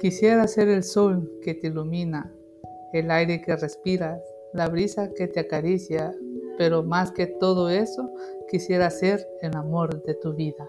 Quisiera ser el sol que te ilumina, el aire que respiras, la brisa que te acaricia, pero más que todo eso, quisiera ser el amor de tu vida.